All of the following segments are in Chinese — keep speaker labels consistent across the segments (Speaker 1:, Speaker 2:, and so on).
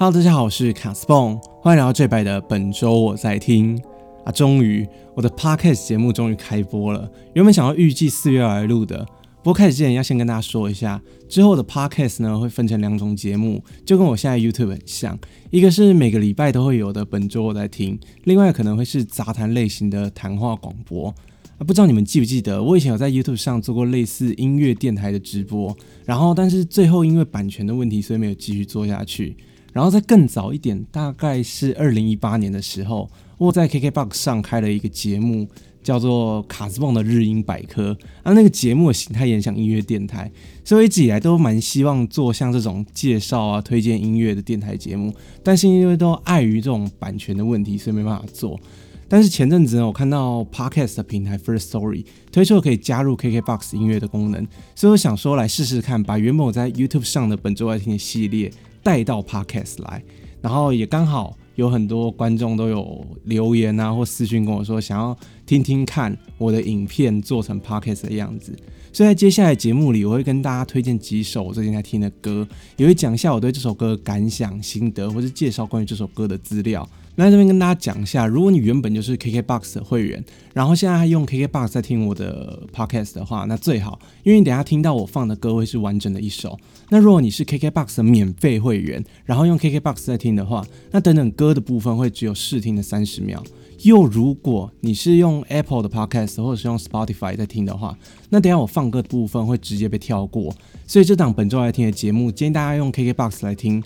Speaker 1: Hello，大家好，我是卡斯蹦，欢迎来到这拜的本周我在听啊，终于我的 Podcast 节目终于开播了。原本想要预计四月来录的，不过开始之前要先跟大家说一下，之后的 Podcast 呢会分成两种节目，就跟我现在 YouTube 很像，一个是每个礼拜都会有的本周我在听，另外可能会是杂谈类型的谈话广播。啊，不知道你们记不记得，我以前有在 YouTube 上做过类似音乐电台的直播，然后但是最后因为版权的问题，所以没有继续做下去。然后在更早一点，大概是二零一八年的时候，我在 KKBOX 上开了一个节目，叫做卡斯邦的日音百科。啊，那个节目的形态也像音乐电台，所以一直以来都蛮希望做像这种介绍啊、推荐音乐的电台节目，但是因为都碍于这种版权的问题，所以没办法做。但是前阵子呢，我看到 Podcast 的平台 First Story 推出了可以加入 KKBOX 音乐的功能，所以我想说来试试看，把原本我在 YouTube 上的本周爱听的系列。带到 Podcast 来，然后也刚好有很多观众都有留言啊，或私讯跟我说想要听听看我的影片做成 Podcast 的样子。所以在接下来节目里，我会跟大家推荐几首我最近在听的歌，也会讲一下我对这首歌的感想、心得，或是介绍关于这首歌的资料。那这边跟大家讲一下，如果你原本就是 KKBOX 的会员，然后现在还用 KKBOX 在听我的 Podcast 的话，那最好，因为你等下听到我放的歌会是完整的一首。那如果你是 KKBOX 的免费会员，然后用 KKBOX 在听的话，那等等歌的部分会只有试听的三十秒。又如果你是用 Apple 的 Podcast 或者是用 Spotify 在听的话，那等下我放歌的部分会直接被跳过。所以这档本周来听的节目，建议大家用 KKBOX 来听。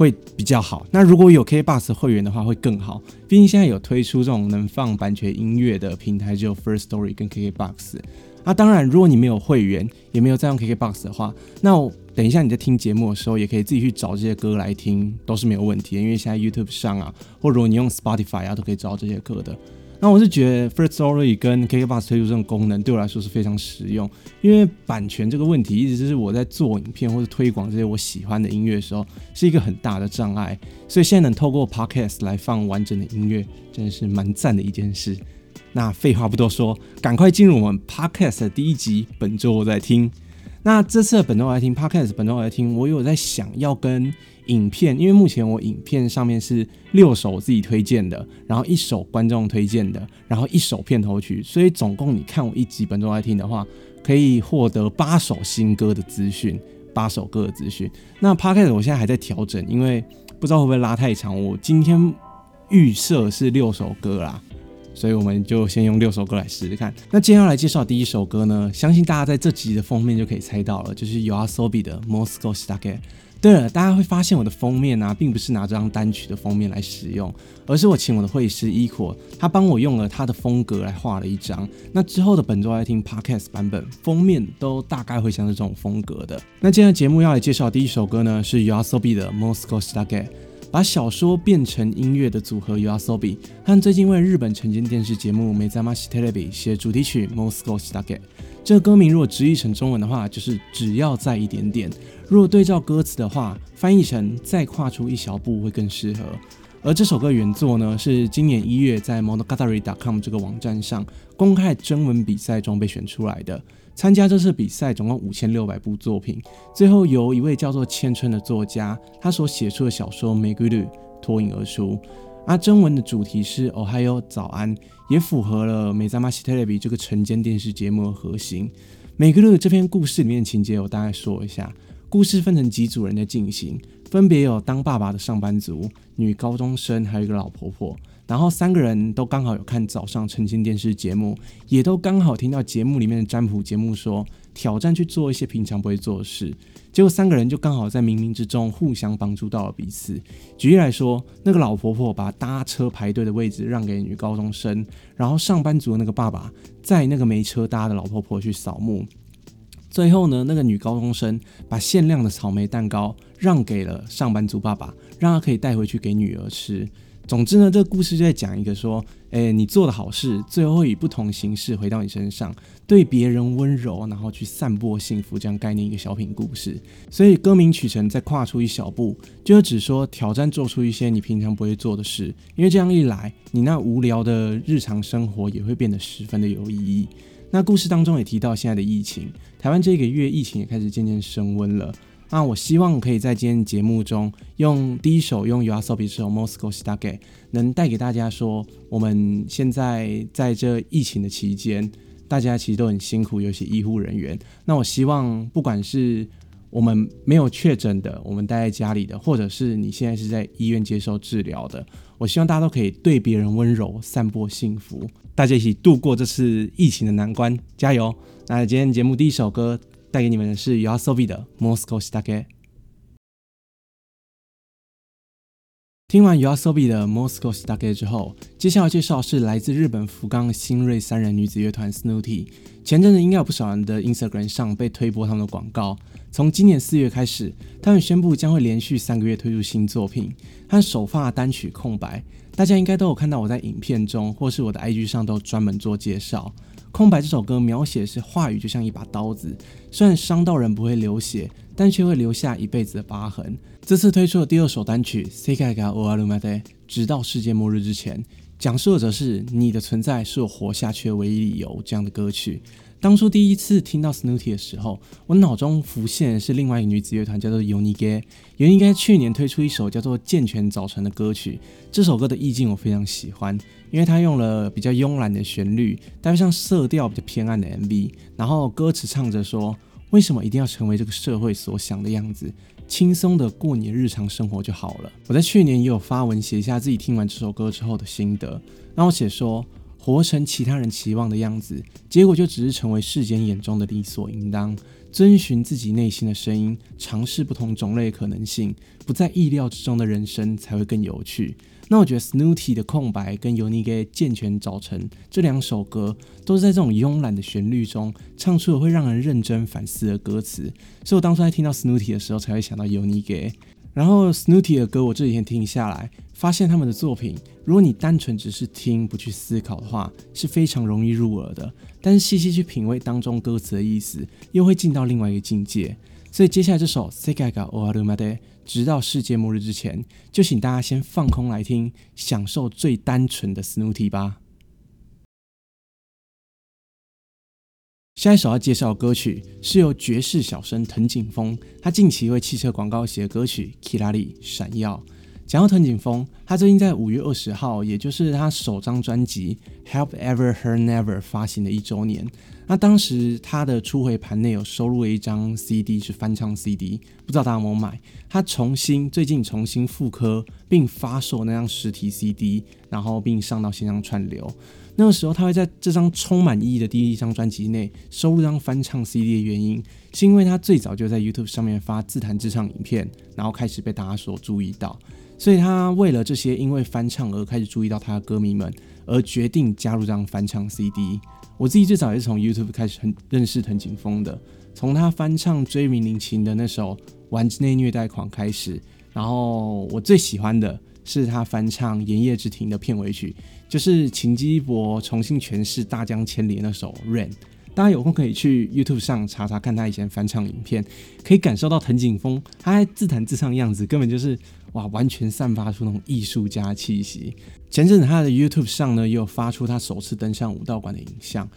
Speaker 1: 会比较好。那如果有 k b o x 会员的话，会更好。毕竟现在有推出这种能放版权音乐的平台，只有 First Story 跟 KKBox。那当然，如果你没有会员，也没有在用 KKBox 的话，那等一下你在听节目的时候，也可以自己去找这些歌来听，都是没有问题的。因为现在 YouTube 上啊，或者如果你用 Spotify 啊，都可以找到这些歌的。那我是觉得 First Story 跟 KKBox 推出这种功能对我来说是非常实用，因为版权这个问题一直是我在做影片或者推广这些我喜欢的音乐的时候是一个很大的障碍，所以现在能透过 Podcast 来放完整的音乐，真的是蛮赞的一件事。那废话不多说，赶快进入我们 Podcast 的第一集。本周我在听，那这次的本周我在听 Podcast，本周我在听，我有在想要跟。影片，因为目前我影片上面是六首自己推荐的，然后一首观众推荐的，然后一首片头曲，所以总共你看我一集本周来听的话，可以获得八首新歌的资讯，八首歌的资讯。那 p o d c a s 我现在还在调整，因为不知道会不会拉太长。我今天预设是六首歌啦，所以我们就先用六首歌来试试看。那接下来介绍第一首歌呢，相信大家在这集的封面就可以猜到了，就是 Yoasobi 的 Moscow Stake。对了，大家会发现我的封面啊，并不是拿这张单曲的封面来使用，而是我请我的绘师 Equal，他帮我用了他的风格来画了一张。那之后的本周来听 Podcast 版本，封面都大概会像是这种风格的。那今天的节目要来介绍第一首歌呢，是 Yoasobi 的 Moscow Stake，把小说变成音乐的组合 Yoasobi，和最近为日本晨间电视节目《m e z a m a s h Telebi》写主题曲 Moscow Stake。这个歌名如果直译成中文的话，就是只要再一点点。如果对照歌词的话，翻译成再跨出一小步会更适合。而这首歌原作呢，是今年一月在 monogatari.com 这个网站上公开征文比赛中被选出来的。参加这次比赛总共五千六百部作品，最后由一位叫做千春的作家，他所写出的小说《玫瑰绿》脱颖而出。而征文的主题是“哦嗨哟早安”，也符合了《美扎马西特勒比》这个晨间电视节目的核心。每个日这篇故事里面情节，我大概说一下。故事分成几组人在进行，分别有当爸爸的上班族、女高中生，还有一个老婆婆。然后三个人都刚好有看早上晨间电视节目，也都刚好听到节目里面的占卜节目说挑战去做一些平常不会做的事。结果三个人就刚好在冥冥之中互相帮助到了彼此。举例来说，那个老婆婆把搭车排队的位置让给女高中生，然后上班族的那个爸爸载那个没车搭的老婆婆去扫墓。最后呢，那个女高中生把限量的草莓蛋糕让给了上班族爸爸，让他可以带回去给女儿吃。总之呢，这个故事就在讲一个说，哎，你做的好事，最后以不同形式回到你身上，对别人温柔，然后去散播幸福，这样概念一个小品故事。所以歌名取成再跨出一小步，就是指说挑战做出一些你平常不会做的事，因为这样一来，你那无聊的日常生活也会变得十分的有意义。那故事当中也提到现在的疫情，台湾这个月疫情也开始渐渐升温了。那我希望可以在今天节目中，用第一首用 Yoasobi 这首 Moscow Stake，能带给大家说，我们现在在这疫情的期间，大家其实都很辛苦，尤其医护人员。那我希望，不管是我们没有确诊的，我们待在家里的，或者是你现在是在医院接受治疗的，我希望大家都可以对别人温柔，散播幸福，大家一起度过这次疫情的难关，加油！那今天节目第一首歌。带给你们的是 Yoasobi 的 Moscow Stake。听完 Yoasobi 的 Moscow Stake 之后，接下来介绍是来自日本福冈新锐三人女子乐团 Snooty。前阵子应该有不少人的 Instagram 上被推播他们的广告。从今年四月开始，他们宣布将会连续三个月推出新作品和首发单曲《空白》。大家应该都有看到我在影片中或是我的 IG 上都专门做介绍。空白这首歌描写是话语就像一把刀子，虽然伤到人不会流血，但却会留下一辈子的疤痕。这次推出的第二首单曲《Sekai ga O Alumade》，直到世界末日之前，讲述的则是你的存在是我活下去的唯一理由这样的歌曲。当初第一次听到 Snooty 的时候，我脑中浮现的是另外一个女子乐团，叫做 Unige。Unige 去年推出一首叫做《健全早晨》的歌曲，这首歌的意境我非常喜欢，因为它用了比较慵懒的旋律，搭配上色调比较偏暗的 MV，然后歌词唱着说：“为什么一定要成为这个社会所想的样子？轻松的过你的日常生活就好了。”我在去年也有发文写下自己听完这首歌之后的心得，然后写说。活成其他人期望的样子，结果就只是成为世间眼中的理所应当。遵循自己内心的声音，尝试不同种类可能性，不在意料之中的人生才会更有趣。那我觉得 Snooty 的空白跟 Unige 健全早晨这两首歌，都是在这种慵懒的旋律中唱出了会让人认真反思的歌词。所以我当初在听到 Snooty 的时候，才会想到 Unige。然后 Snooty 的歌，我这几天听下来，发现他们的作品，如果你单纯只是听不去思考的话，是非常容易入耳的。但是细细去品味当中歌词的意思，又会进到另外一个境界。所以接下来这首 Sekai ga Oarumade，直到世界末日之前，就请大家先放空来听，享受最单纯的 Snooty 吧。下一首要介绍的歌曲是由爵士小生藤井风，他近期为汽车广告写的歌曲《Kirari》闪耀。讲到藤井风，他最近在五月二十号，也就是他首张专辑《Help Ever Her Never》发行的一周年。那当时他的初回盘内有收录了一张 CD，是翻唱 CD，不知道大家有没有买？他重新最近重新复刻并发售那张实体 CD，然后并上到线上串流。那个时候，他会在这张充满意义的第一张专辑内收录张翻唱 CD 的原因，是因为他最早就在 YouTube 上面发自弹自唱影片，然后开始被大家所注意到。所以他为了这些因为翻唱而开始注意到他的歌迷们，而决定加入这张翻唱 CD。我自己最早也是从 YouTube 开始很认识藤井风的，从他翻唱追名林琴的那首《玩之内虐待狂》开始，然后我最喜欢的是他翻唱《炎夜之庭》的片尾曲。就是秦基博重新诠释大江千里那首《Rain》，大家有空可以去 YouTube 上查查看他以前翻唱影片，可以感受到藤井风他自弹自唱的样子，根本就是哇，完全散发出那种艺术家气息。前阵子他的 YouTube 上呢，也有发出他首次登上武道馆的影像。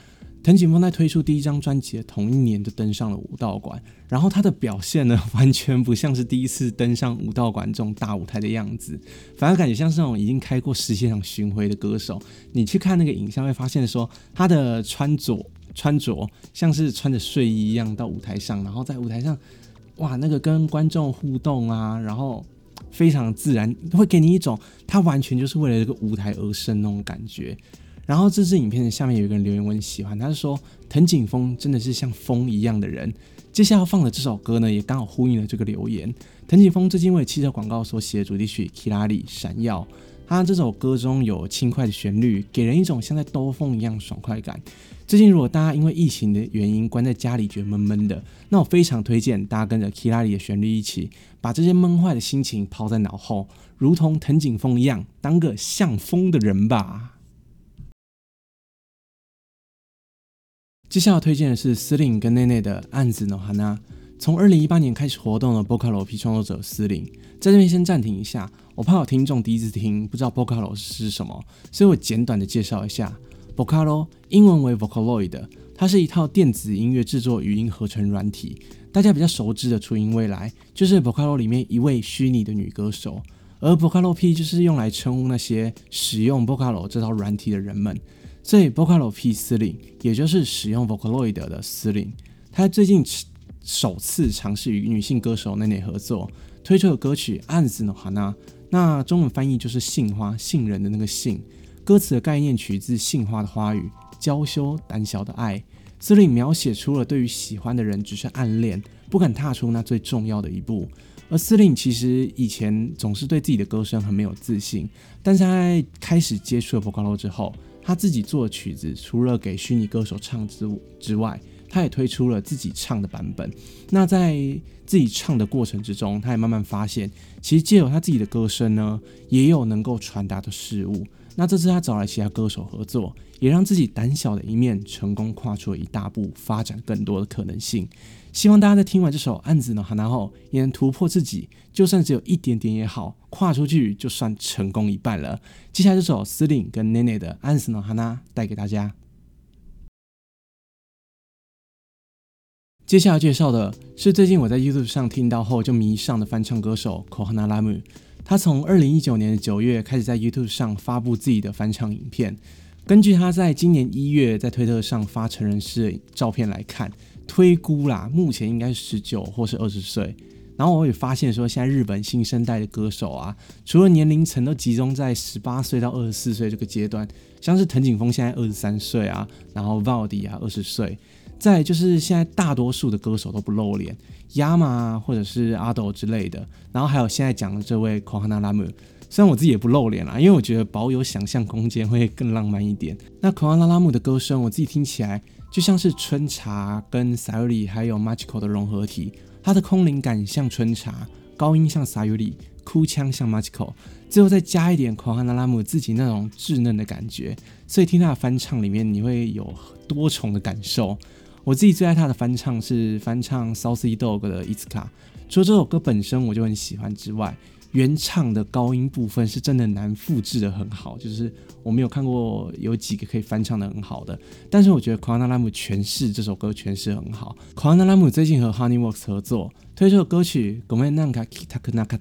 Speaker 1: 藤井风在推出第一张专辑的同一年就登上了武道馆，然后他的表现呢，完全不像是第一次登上武道馆这种大舞台的样子，反而感觉像是那种已经开过十几场巡回的歌手。你去看那个影像，会发现说他的穿着穿着像是穿着睡衣一样到舞台上，然后在舞台上，哇，那个跟观众互动啊，然后非常自然，会给你一种他完全就是为了这个舞台而生那种感觉。然后这支影片的下面有一个人留言，我很喜欢，他是说藤井风真的是像风一样的人。接下来要放的这首歌呢，也刚好呼应了这个留言。藤井风最近为汽车广告所写的主题曲《Kirari》闪耀，他这首歌中有轻快的旋律，给人一种像在兜风一样爽快感。最近如果大家因为疫情的原因关在家里觉得闷闷的，那我非常推荐大家跟着《Kirari》的旋律一起，把这些闷坏的心情抛在脑后，如同藤井风一样，当个像风的人吧。接下来推荐的是司令跟内内的案子呢，哈娜。从二零一八年开始活动的波卡罗 P 创作者司令，在这边先暂停一下，我怕有听众第一次听不知道波卡罗是什么，所以我简短的介绍一下。Vocalo，英文为 Vocaloid，它是一套电子音乐制作语音合成软体。大家比较熟知的初音未来，就是 Vocalo 里面一位虚拟的女歌手，而 Vocalo P 就是用来称呼那些使用 Vocalo 这套软体的人们。所以 Vocalo P 司令，也就是使用 Vocaloid 的司令，他最近首次尝试与女性歌手 Nene 合作，推出的歌曲《暗子的哈娜》，那中文翻译就是杏花，杏仁的那个杏。歌词的概念取自杏花的花语，娇羞胆小的爱。司令描写出了对于喜欢的人只是暗恋，不敢踏出那最重要的一步。而司令其实以前总是对自己的歌声很没有自信，但是在开始接触了 Vocalo 之后，他自己做的曲子除了给虚拟歌手唱之之外，他也推出了自己唱的版本。那在自己唱的过程之中，他也慢慢发现，其实借由他自己的歌声呢，也有能够传达的事物。那这次他找来其他歌手合作，也让自己胆小的一面成功跨出了一大步，发展更多的可能性。希望大家在听完这首《案子呢哈娜》后，也能突破自己，就算只有一点点也好，跨出去就算成功一半了。接下来这首司令跟 Nene 的《案子呢哈娜》带给大家。接下来介绍的是最近我在 YouTube 上听到后就迷上的翻唱歌手 Kohana Lamu。他从二零一九年的九月开始在 YouTube 上发布自己的翻唱影片。根据他在今年一月在推特上发成人式照片来看，推估啦，目前应该是十九或是二十岁。然后我也发现说，现在日本新生代的歌手啊，除了年龄层都集中在十八岁到二十四岁这个阶段，像是藤井风现在二十三岁啊，然后 Valdi 啊二十岁。再就是现在大多数的歌手都不露脸，Yama 或者是阿斗之类的，然后还有现在讲的这位 Kohana Lamu，虽然我自己也不露脸啦，因为我觉得保有想象空间会更浪漫一点。那 Kohana Lamu 的歌声，我自己听起来就像是春茶跟 Sayuri 还有 Magical 的融合体，它的空灵感像春茶，高音像 Sayuri，哭腔像 Magical，最后再加一点 Kohana Lamu 自己那种稚嫩的感觉，所以听他的翻唱里面你会有多重的感受。我自己最爱他的翻唱是翻唱 Southie Dog 的《It's Car》，除了这首歌本身我就很喜欢之外，原唱的高音部分是真的难复制的很好，就是我没有看过有几个可以翻唱的很好的。但是我觉得 Kwana Lam 诠释这首歌诠释很好。Kwana Lam 最近和 Honeyworks 合作推出的歌曲《Gomen Nanka Kitaka Nakada》，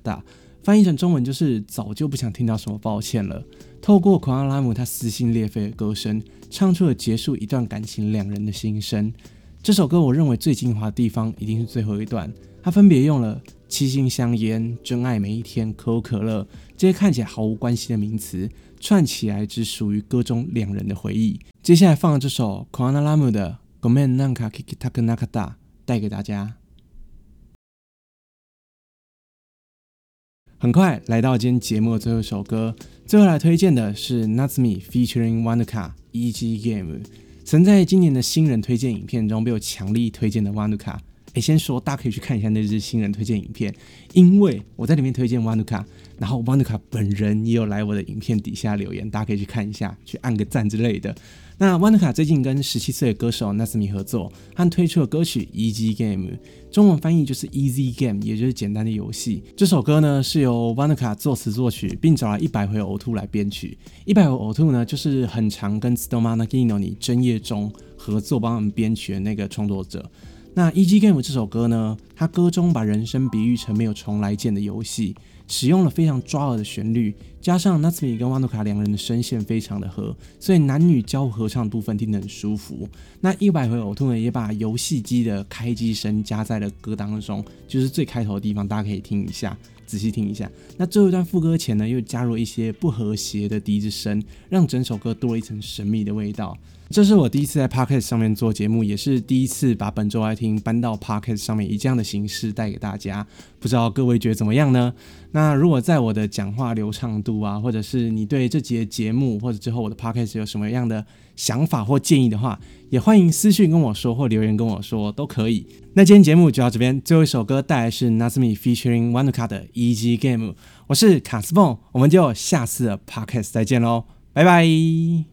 Speaker 1: 翻译成中文就是早就不想听到什么抱歉了。透过 Kwana Lam 他撕心裂肺的歌声，唱出了结束一段感情两人的心声。这首歌我认为最精华的地方一定是最后一段，他分别用了七星香烟、真爱每一天、可口可乐这些看起来毫无关系的名词串起来，只属于歌中两人的回忆。接下来放了这首 Kwana Lamu 的 Gomen Nanka Kikitaka Nakada 带给大家。很快来到今天节目的最后一首歌，最后来推荐的是 Natsmi featuring Wanuka E.G. Game。曾在今年的新人推荐影片中被我强力推荐的 Wanuka，哎，先说大家可以去看一下那支新人推荐影片，因为我在里面推荐瓦努卡，然后瓦努卡本人也有来我的影片底下留言，大家可以去看一下，去按个赞之类的。那瓦努卡最近跟十七岁的歌手 Nasmi 合作，他推出了歌曲 Easy Game，中文翻译就是 Easy Game，也就是简单的游戏。这首歌呢是由瓦努卡作词作曲，并找来一百回呕吐来编曲。一百回呕吐呢就是很常跟 Stomana Gino 你真夜中合作帮他们编曲的那个创作者。那 E.G. Game 这首歌呢，它歌中把人生比喻成没有重来见的游戏。使用了非常抓耳的旋律，加上 Natsumi 跟 Wanuka 两人的声线非常的合，所以男女交合唱部分听得很舒服。那一百回呕吐呢，也把游戏机的开机声加在了歌当中，就是最开头的地方，大家可以听一下，仔细听一下。那最后一段副歌前呢，又加入一些不和谐的笛子声，让整首歌多了一层神秘的味道。这是我第一次在 Podcast 上面做节目，也是第一次把本周爱听搬到 Podcast 上面，以这样的形式带给大家。不知道各位觉得怎么样呢？那如果在我的讲话流畅度啊，或者是你对这节节目或者之后我的 Podcast 有什么样的想法或建议的话，也欢迎私讯跟我说或留言跟我说都可以。那今天节目就到这边，最后一首歌带来是 Nasmi featuring Wanuka 的 Easy Game。我是卡斯蹦，我们就下次的 Podcast 再见喽，拜拜。